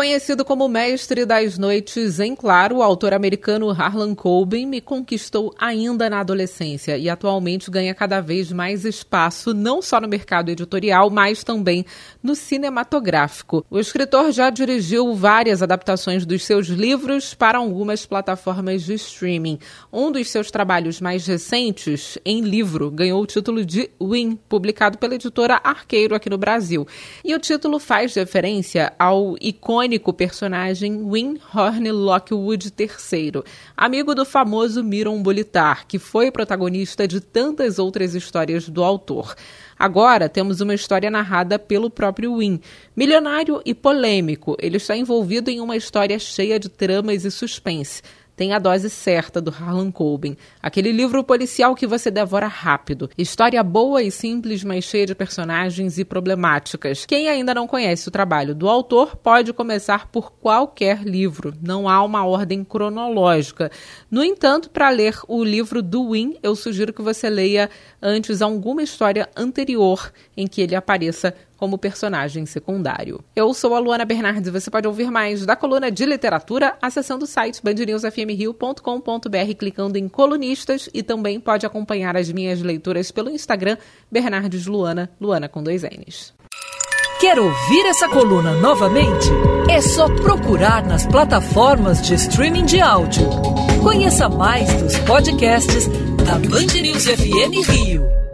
Conhecido como mestre das noites em claro, o autor americano Harlan Coben me conquistou ainda na adolescência e atualmente ganha cada vez mais espaço não só no mercado editorial, mas também no cinematográfico. O escritor já dirigiu várias adaptações dos seus livros para algumas plataformas de streaming. Um dos seus trabalhos mais recentes, em livro, ganhou o título de Win, publicado pela editora Arqueiro aqui no Brasil. E o título faz referência ao icônico icônico personagem Win Horne Lockwood III, amigo do famoso Miron Bolitar, que foi protagonista de tantas outras histórias do autor. Agora temos uma história narrada pelo próprio Win. Milionário e polêmico, ele está envolvido em uma história cheia de tramas e suspense tem a dose certa do Harlan Coben. Aquele livro policial que você devora rápido. História boa e simples, mas cheia de personagens e problemáticas. Quem ainda não conhece o trabalho do autor pode começar por qualquer livro. Não há uma ordem cronológica. No entanto, para ler o livro do Win, eu sugiro que você leia antes alguma história anterior em que ele apareça como personagem secundário. Eu sou a Luana Bernardes você pode ouvir mais da coluna de literatura acessando o site bandnewsfmrio.com.br clicando em colunistas e também pode acompanhar as minhas leituras pelo Instagram Bernardes Luana, Luana com dois N's. Quer ouvir essa coluna novamente? É só procurar nas plataformas de streaming de áudio. Conheça mais dos podcasts da Band News FM Rio.